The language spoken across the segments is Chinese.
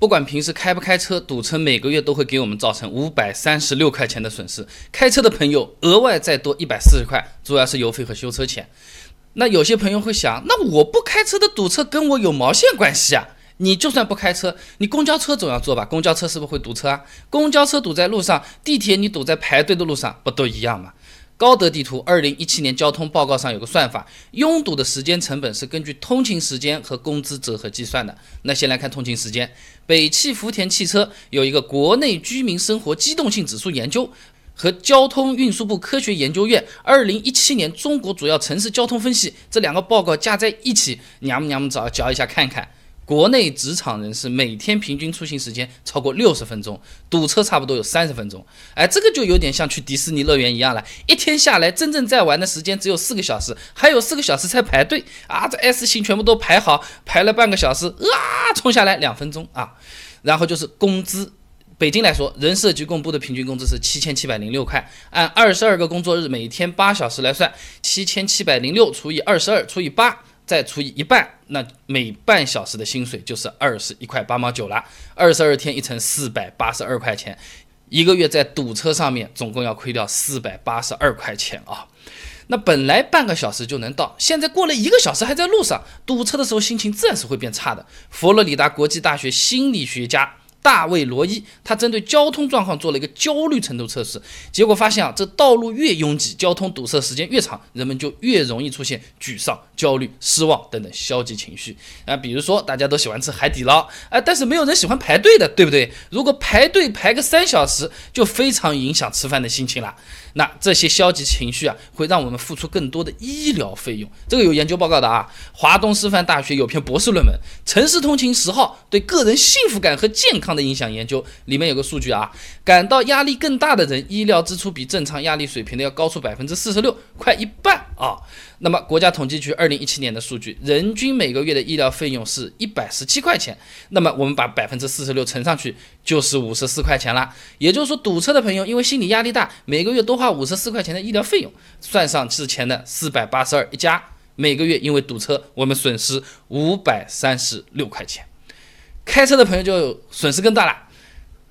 不管平时开不开车，堵车每个月都会给我们造成五百三十六块钱的损失。开车的朋友额外再多一百四十块，主要是油费和修车钱。那有些朋友会想，那我不开车的堵车跟我有毛线关系啊？你就算不开车，你公交车总要坐吧？公交车是不是会堵车啊？公交车堵在路上，地铁你堵在排队的路上，不都一样吗？高德地图二零一七年交通报告上有个算法，拥堵的时间成本是根据通勤时间和工资折合计算的。那先来看通勤时间，北汽福田汽车有一个国内居民生活机动性指数研究和交通运输部科学研究院二零一七年中国主要城市交通分析这两个报告加在一起，娘们娘们找嚼一下看看。国内职场人士每天平均出行时间超过六十分钟，堵车差不多有三十分钟。哎，这个就有点像去迪士尼乐园一样了，一天下来真正在玩的时间只有四个小时，还有四个小时在排队啊！这 S 型全部都排好，排了半个小时，啊，冲下来两分钟啊！然后就是工资，北京来说，人社局公布的平均工资是七千七百零六块，按二十二个工作日每天八小时来算，七千七百零六除以二十二除以八。再除以一半，那每半小时的薪水就是二十一块八毛九了。二十二天一乘四百八十二块钱，一个月在堵车上面总共要亏掉四百八十二块钱啊！那本来半个小时就能到，现在过了一个小时还在路上堵车的时候，心情自然是会变差的。佛罗里达国际大学心理学家。大卫·罗伊，他针对交通状况做了一个焦虑程度测试，结果发现啊，这道路越拥挤，交通堵塞时间越长，人们就越容易出现沮丧、焦虑、失望等等消极情绪啊。比如说，大家都喜欢吃海底捞，啊，但是没有人喜欢排队的，对不对？如果排队排个三小时，就非常影响吃饭的心情了。那这些消极情绪啊，会让我们付出更多的医疗费用。这个有研究报告的啊，华东师范大学有篇博士论文《城市通勤十号对个人幸福感和健康的影响研究》，里面有个数据啊，感到压力更大的人，医疗支出比正常压力水平的要高出百分之四十六，快一半啊。那么，国家统计局二零一七年的数据，人均每个月的医疗费用是一百十七块钱。那么，我们把百分之四十六乘上去，就是五十四块钱了。也就是说，堵车的朋友因为心理压力大，每个月多花五十四块钱的医疗费用，算上之前的四百八十二一加，每个月因为堵车，我们损失五百三十六块钱。开车的朋友就损失更大了。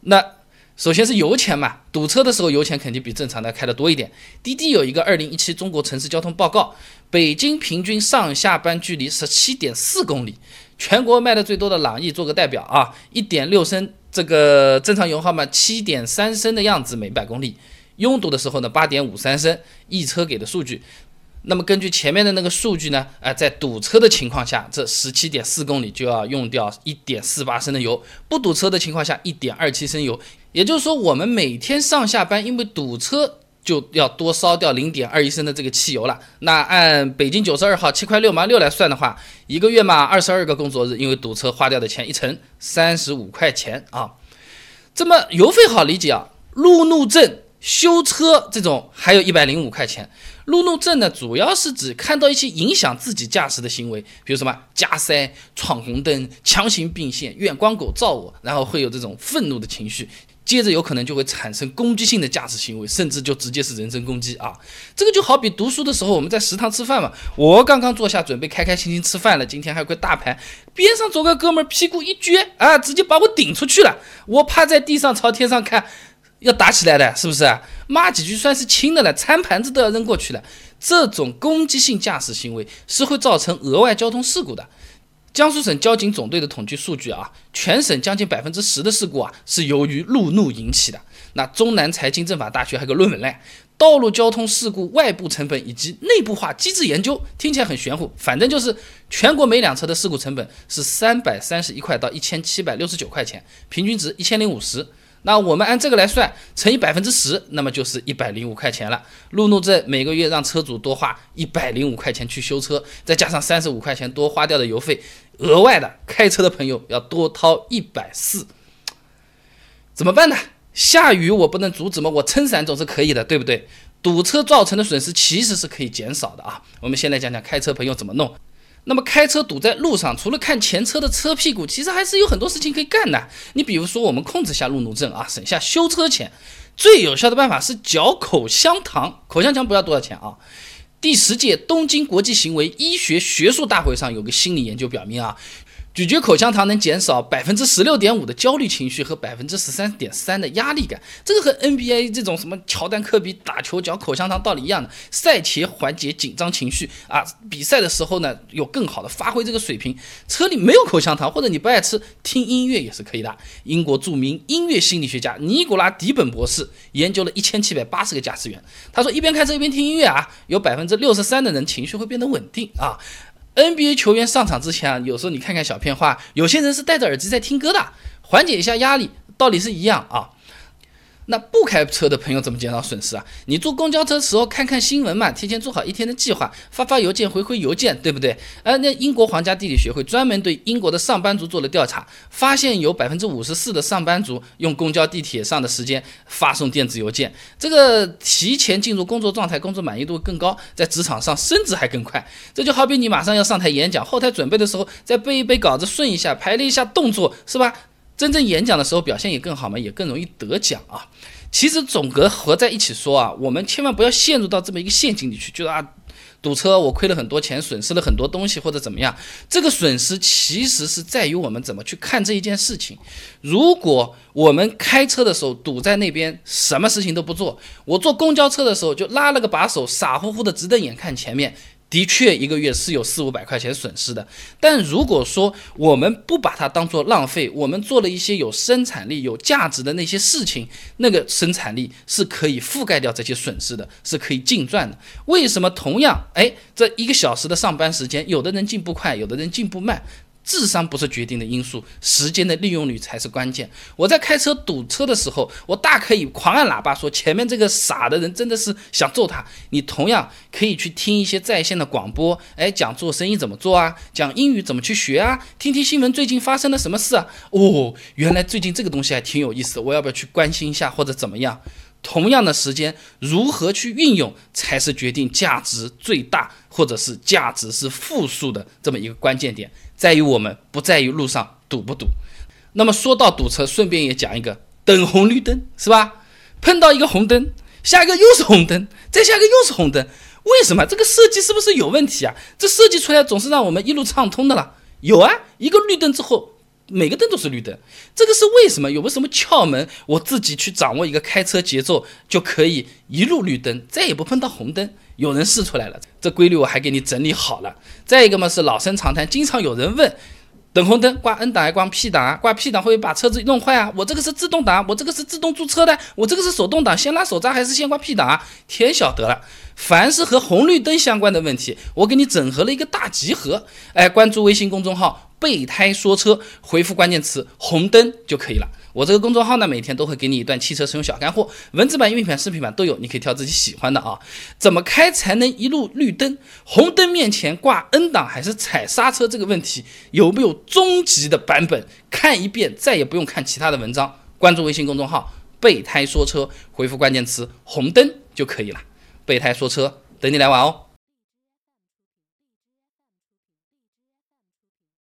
那。首先是油钱嘛，堵车的时候油钱肯定比正常的开的多一点。滴滴有一个二零一七中国城市交通报告，北京平均上下班距离十七点四公里，全国卖的最多的朗逸做个代表啊，一点六升这个正常油耗嘛，七点三升的样子每百公里，拥堵的时候呢八点五三升，易车给的数据。那么根据前面的那个数据呢，啊，在堵车的情况下，这十七点四公里就要用掉一点四八升的油；不堵车的情况下，一点二七升油。也就是说，我们每天上下班因为堵车就要多烧掉零点二一升的这个汽油了。那按北京九十二号七块六毛六来算的话，一个月嘛，二十二个工作日，因为堵车花掉的钱一乘三十五块钱啊。这么油费好理解啊，路怒症。修车这种还有一百零五块钱，路怒症呢，主要是指看到一些影响自己驾驶的行为，比如什么加塞、闯红灯、强行并线、远光狗照我，然后会有这种愤怒的情绪，接着有可能就会产生攻击性的驾驶行为，甚至就直接是人身攻击啊！这个就好比读书的时候，我们在食堂吃饭嘛，我刚刚坐下准备开开心心吃饭了，今天还有块大盘，边上走个哥们儿屁股一撅啊，直接把我顶出去了，我趴在地上朝天上看。要打起来的，是不是？骂几句算是轻的了，餐盘子都要扔过去了。这种攻击性驾驶行为是会造成额外交通事故的。江苏省交警总队的统计数据啊，全省将近百分之十的事故啊是由于路怒引起的。那中南财经政法大学还有个论文嘞，《道路交通事故外部成本以及内部化机制研究》，听起来很玄乎，反正就是全国每辆车的事故成本是三百三十一块到一千七百六十九块钱，平均值一千零五十。那我们按这个来算，乘以百分之十，那么就是一百零五块钱了。路怒症每个月让车主多花一百零五块钱去修车，再加上三十五块钱多花掉的油费，额外的开车的朋友要多掏一百四，怎么办呢？下雨我不能阻止吗？我撑伞总是可以的，对不对？堵车造成的损失其实是可以减少的啊。我们先来讲讲开车朋友怎么弄。那么开车堵在路上，除了看前车的车屁股，其实还是有很多事情可以干的。你比如说，我们控制下路怒症啊，省下修车钱，最有效的办法是嚼口香糖。口香糖不要多少钱啊？第十届东京国际行为医学学术大会上有个心理研究表明啊，咀嚼口香糖能减少百分之十六点五的焦虑情绪和百分之十三点三的压力感，这个和 NBA 这种什么乔丹、科比打球嚼口香糖道理一样的。赛前缓解紧张情绪啊，比赛的时候呢有更好的发挥这个水平。车里没有口香糖或者你不爱吃，听音乐也是可以的。英国著名音乐心理学家尼古拉·迪本博士研究了一千七百八十个驾驶员，他说一边开车一边听音乐啊，有百分之六十三的人情绪会变得稳定啊。NBA 球员上场之前啊，有时候你看看小片花，有些人是戴着耳机在听歌的，缓解一下压力，道理是一样啊。那不开车的朋友怎么减少损失啊？你坐公交车时候看看新闻嘛，提前做好一天的计划，发发邮件回回邮件，对不对？呃，那英国皇家地理学会专门对英国的上班族做了调查，发现有百分之五十四的上班族用公交地铁上的时间发送电子邮件，这个提前进入工作状态，工作满意度更高，在职场上升职还更快。这就好比你马上要上台演讲，后台准备的时候再背一背稿子，顺一下，排了一下动作，是吧？真正演讲的时候表现也更好嘛，也更容易得奖啊。其实总和合在一起说啊，我们千万不要陷入到这么一个陷阱里去，就是啊，堵车我亏了很多钱，损失了很多东西或者怎么样。这个损失其实是在于我们怎么去看这一件事情。如果我们开车的时候堵在那边，什么事情都不做，我坐公交车的时候就拉了个把手，傻乎乎的直瞪眼看前面。的确，一个月是有四五百块钱损失的。但如果说我们不把它当做浪费，我们做了一些有生产力、有价值的那些事情，那个生产力是可以覆盖掉这些损失的，是可以净赚的。为什么同样，哎，这一个小时的上班时间，有的人进步快，有的人进步慢？智商不是决定的因素，时间的利用率才是关键。我在开车堵车的时候，我大可以狂按喇叭说前面这个傻的人真的是想揍他。你同样可以去听一些在线的广播，哎，讲做生意怎么做啊，讲英语怎么去学啊，听听新闻最近发生了什么事啊？哦，原来最近这个东西还挺有意思，我要不要去关心一下或者怎么样？同样的时间，如何去运用，才是决定价值最大或者是价值是负数的这么一个关键点。在于我们，不在于路上堵不堵。那么说到堵车，顺便也讲一个等红绿灯，是吧？碰到一个红灯，下一个又是红灯，再下一个又是红灯，为什么？这个设计是不是有问题啊？这设计出来总是让我们一路畅通的了。有啊，一个绿灯之后，每个灯都是绿灯，这个是为什么？有没有什么窍门？我自己去掌握一个开车节奏，就可以一路绿灯，再也不碰到红灯。有人试出来了，这规律我还给你整理好了。再一个嘛是老生常谈，经常有人问，等红灯挂 N 档还挂 P 档啊？挂 P 档会不会把车子弄坏啊？我这个是自动挡，我这个是自动驻车的，我这个是手动挡，先拉手刹还是先挂 P 档啊？天晓得了。凡是和红绿灯相关的问题，我给你整合了一个大集合。哎，关注微信公众号“备胎说车”，回复关键词“红灯”就可以了。我这个公众号呢，每天都会给你一段汽车使用小干货，文字版、音频版、视频版都有，你可以挑自己喜欢的啊。怎么开才能一路绿灯？红灯面前挂 N 档还是踩刹车？这个问题有没有终极的版本？看一遍再也不用看其他的文章。关注微信公众号“备胎说车”，回复关键词“红灯”就可以了。备胎说车，等你来玩哦。